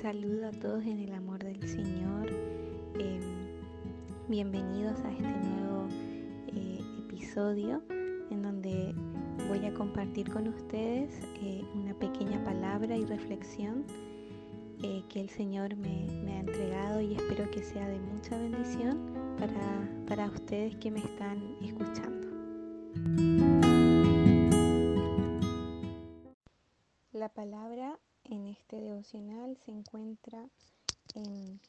Saludo a todos en el amor del Señor. Em, bienvenidos a este nuevo eh, episodio en donde voy a compartir con ustedes eh, una pequeña palabra y reflexión eh, que el Señor me, me, ha entregado y espero que sea de mucha bendición para, para ustedes que me están escuchando. La palabra en este devocional se encuentra en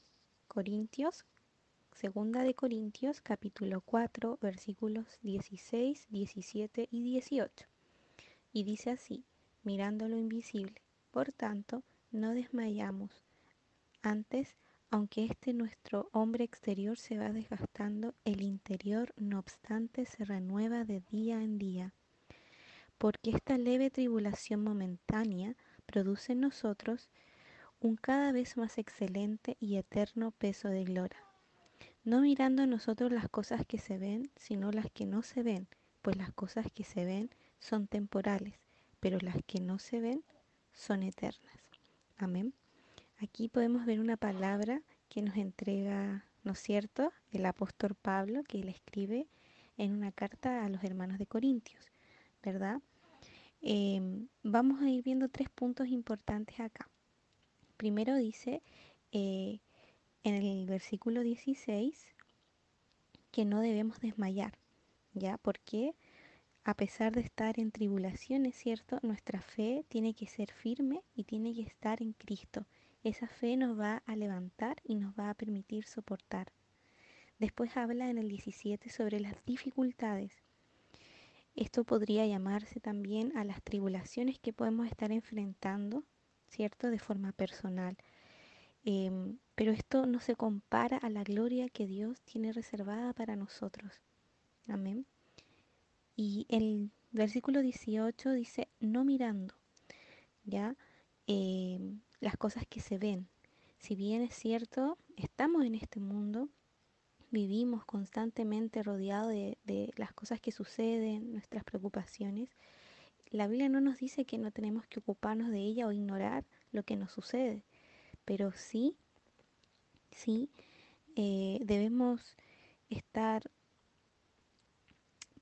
Corintios, segunda de Corintios, capítulo 4, versículos 16, 17 y 18. Y dice así, mirando lo invisible, por tanto, no desmayamos. Antes, aunque este nuestro hombre exterior se va desgastando, el interior, no obstante, se renueva de día en día. Porque esta leve tribulación momentánea produce en nosotros un cada vez más excelente y eterno peso de gloria, no mirando nosotros las cosas que se ven, sino las que no se ven, pues las cosas que se ven son temporales, pero las que no se ven son eternas. Amén. Aquí podemos ver una palabra que nos entrega, ¿no es cierto?, el apóstol Pablo, que le escribe en una carta a los hermanos de Corintios, ¿verdad? Em, vamos a ir viendo tres puntos importantes acá. Primero dice eh, en el versículo 16 que no debemos desmayar, ¿ya? Porque a pesar de estar en tribulaciones, ¿cierto? Nuestra fe tiene que ser firme y tiene que estar en Cristo. Esa fe nos va a levantar y nos va a permitir soportar. Después habla en el 17 sobre las dificultades esto podría llamarse también a las tribulaciones que podemos estar enfrentando, ¿cierto? De forma personal. Em, pero esto no se compara a la gloria que Dios tiene reservada para nosotros. Amén. Y el versículo 18 dice, no mirando, ¿ya? Em, las cosas que se ven. Si bien es cierto, estamos en este mundo, vivimos constantemente rodeados de, las cosas que suceden, nuestras preocupaciones, la Biblia no nos dice que no tenemos que ocuparnos de ella o ignorar lo que nos sucede, pero sí, sí, eh, debemos estar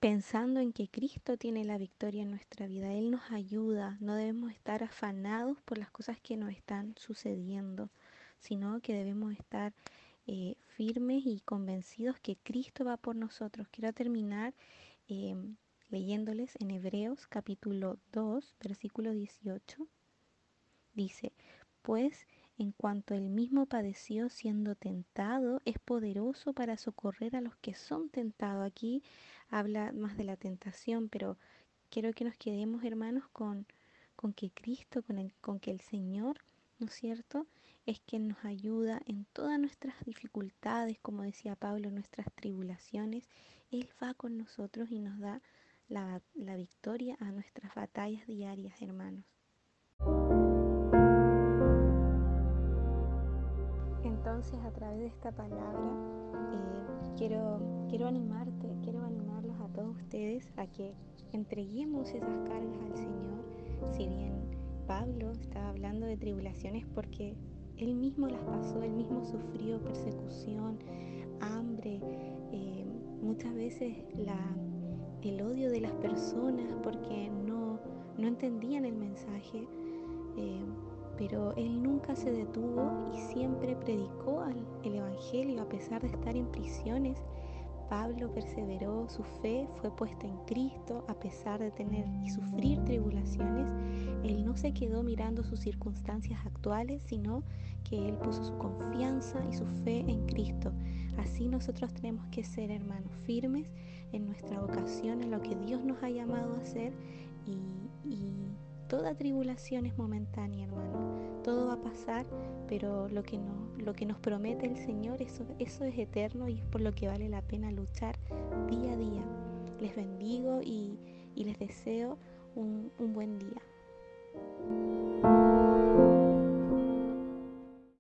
pensando en que Cristo tiene la victoria en nuestra vida. Él nos ayuda, no debemos estar afanados por las cosas que nos están sucediendo, sino que debemos estar eh, firmes y convencidos que Cristo va por nosotros. Quiero terminar em, leyéndoles en Hebreos capítulo 2, versículo 18. Dice, pues en cuanto él mismo padeció siendo tentado, es poderoso para socorrer a los que son tentados. Aquí habla más de la tentación, pero quiero que nos quedemos, hermanos, con, con que Cristo, con, con que el Señor, ¿no es cierto?, es quien nos ayuda en todas nuestras dificultades, como decía Pablo, nuestras tribulaciones. Él va con nosotros y nos da la, la victoria a nuestras batallas diarias, hermanos. Entonces, a través de esta palabra, eh, quiero, quiero animarte, quiero animarlos a todos ustedes a que entreguemos esas cargas al Señor. Si bien Pablo estaba hablando de tribulaciones porque él mismo las pasó, él mismo sufrió persecución, hambre, eh, muchas veces la, el odio de las personas porque no, no entendían el mensaje, eh, pero él nunca se detuvo y siempre predicó el Evangelio a pesar de estar en prisiones. Pablo perseveró, su fe fue puesta en Cristo a pesar de tener y sufrir tribulaciones. Él no se quedó mirando sus circunstancias actuales, sino que Él puso su confianza y su fe en Cristo. Así nosotros tenemos que ser, hermanos, firmes en nuestra vocación, en lo que Dios nos ha llamado a hacer y, toda tribulación es momentánea, hermano. Todo va a pasar, pero lo que, no, lo que nos promete el Señor, eso, eso es eterno y es por lo que vale la pena luchar día a día. Les bendigo y, les deseo un, un buen día.